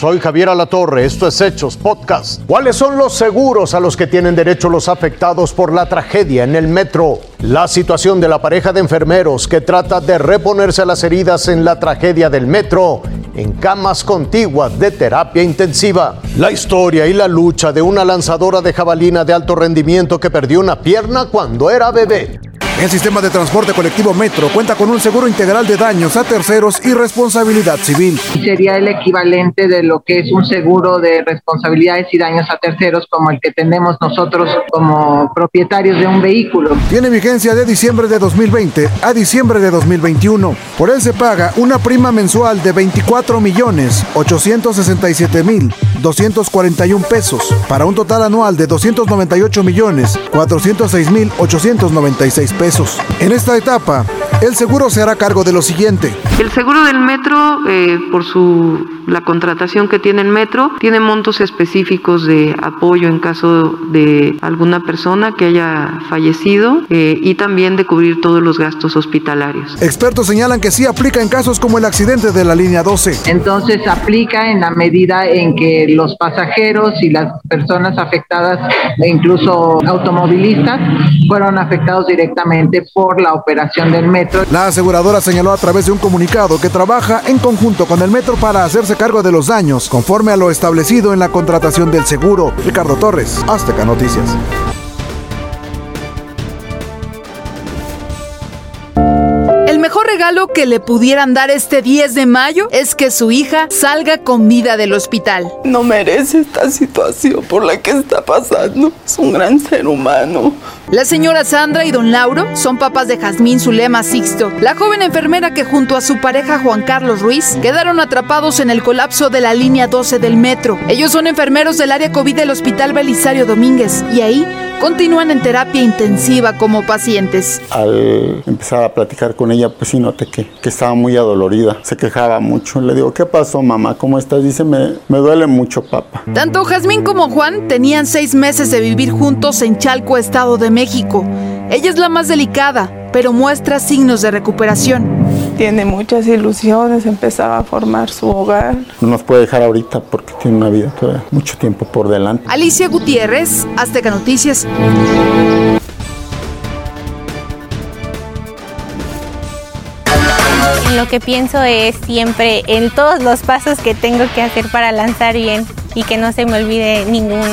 Soy Javier Alatorre, esto es Hechos Podcast. ¿Cuáles son los seguros a los que tienen derecho los afectados por la tragedia en el metro? La situación de la pareja de enfermeros que trata de reponerse a las heridas en la tragedia del metro en camas contiguas de terapia intensiva. La historia y la lucha de una lanzadora de jabalina de alto rendimiento que perdió una pierna cuando era bebé. El sistema de transporte colectivo Metro cuenta con un seguro integral de daños a terceros y responsabilidad civil. Sería el equivalente de lo que es un seguro de responsabilidades y daños a terceros como el que tenemos nosotros como propietarios de un vehículo. Tiene vigencia de diciembre de 2020 a diciembre de 2021. Por él se paga una prima mensual de 24 millones 867 mil 241 pesos para un total anual de 298 millones 406 mil 896 pesos. En esta etapa, el seguro se hará cargo de lo siguiente. El seguro del metro, eh, por su la contratación que tiene el metro, tiene montos específicos de apoyo en caso de alguna persona que haya fallecido eh, y también de cubrir todos los gastos hospitalarios. Expertos señalan que sí aplica en casos como el accidente de la línea 12. Entonces aplica en la medida en que los pasajeros y las personas afectadas, e incluso automovilistas, fueron afectados directamente por la operación del metro. La aseguradora señaló a través de un comunicado que trabaja en conjunto con el metro para hacerse cargo de los daños, conforme a lo establecido en la contratación del seguro. Ricardo Torres, Azteca Noticias. Regalo que le pudieran dar este 10 de mayo es que su hija salga con vida del hospital. No merece esta situación por la que está pasando. Es un gran ser humano. La señora Sandra y don Lauro son papás de Jazmín Zulema Sixto, la joven enfermera que junto a su pareja Juan Carlos Ruiz quedaron atrapados en el colapso de la línea 12 del metro. Ellos son enfermeros del área COVID del Hospital Belisario Domínguez y ahí continúan en terapia intensiva como pacientes. Al empezar a platicar con ella, pues noté que, que estaba muy adolorida, se quejaba mucho. Le digo, ¿qué pasó mamá? ¿Cómo estás? Dice, me, me duele mucho, papá. Tanto Jazmín como Juan tenían seis meses de vivir juntos en Chalco, Estado de México. Ella es la más delicada, pero muestra signos de recuperación. Tiene muchas ilusiones, empezaba a formar su hogar. No nos puede dejar ahorita porque tiene una vida todavía mucho tiempo por delante. Alicia Gutiérrez, Azteca Noticias. Lo que pienso es siempre en todos los pasos que tengo que hacer para lanzar bien y que no se me olvide ninguno.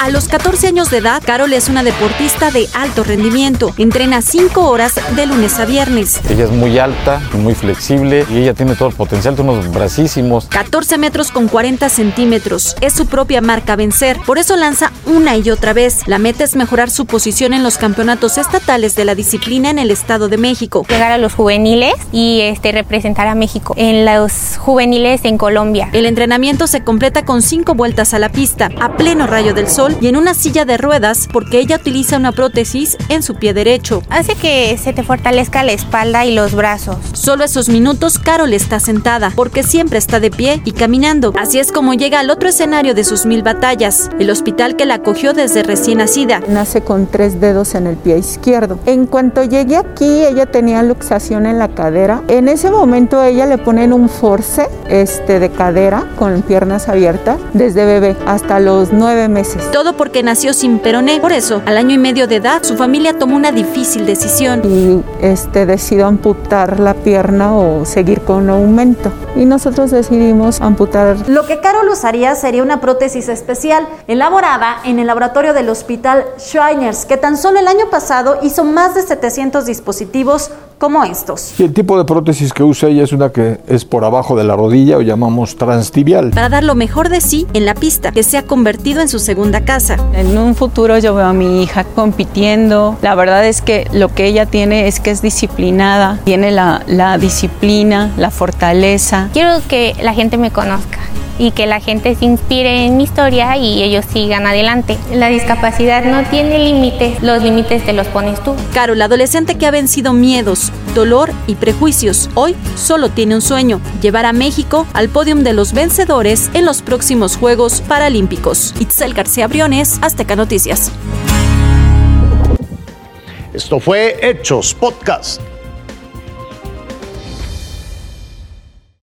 A los 14 años de edad, Carol es una deportista de alto rendimiento. Entrena 5 horas de lunes a viernes. Ella es muy alta, muy flexible y ella tiene todo el potencial, tiene unos bracísimos. 14 metros con 40 centímetros. Es su propia marca vencer. Por eso lanza una y otra vez. La meta es mejorar su posición en los campeonatos estatales de la disciplina en el Estado de México. Llegar a los juveniles y este, representar a México en los juveniles en Colombia. El entrenamiento se completa con cinco vueltas a la pista, a pleno rayo del sol y en una silla de ruedas porque ella utiliza una prótesis en su pie derecho. Hace que se te fortalezca la espalda y los brazos. Solo esos minutos Carol está sentada porque siempre está de pie y caminando. Así es como llega al otro escenario de sus mil batallas, el hospital que la acogió desde recién nacida. Nace con tres dedos en el pie izquierdo. En cuanto llegué aquí, ella tenía luxación en la cadera. En ese momento ella le ponen un force este, de cadera con piernas abiertas desde bebé hasta los nueve meses. Todo porque nació sin peroné. Por eso, al año y medio de edad, su familia tomó una difícil decisión. Y este, decidió amputar la pierna o seguir con un aumento. Y nosotros decidimos amputar. Lo que Carol usaría sería una prótesis especial elaborada en el laboratorio del hospital Shriners, que tan solo el año pasado hizo más de 700 dispositivos como estos. Y el tipo de prótesis que usa ella es una que es por abajo de la rodilla o llamamos transtibial. Para dar lo mejor de sí en la pista, que se ha convertido en su segunda casa. En un futuro yo veo a mi hija compitiendo. La verdad es que lo que ella tiene es que es disciplinada, tiene la, la disciplina, la fortaleza. Quiero que la gente me conozca y que la gente se inspire en mi historia y ellos sigan adelante. La discapacidad no tiene límites, los límites te los pones tú. Carol, adolescente que ha vencido miedos, dolor y prejuicios, hoy solo tiene un sueño, llevar a México al podium de los vencedores en los próximos Juegos Paralímpicos. Itzel García Briones, Azteca Noticias. Esto fue Hechos Podcast.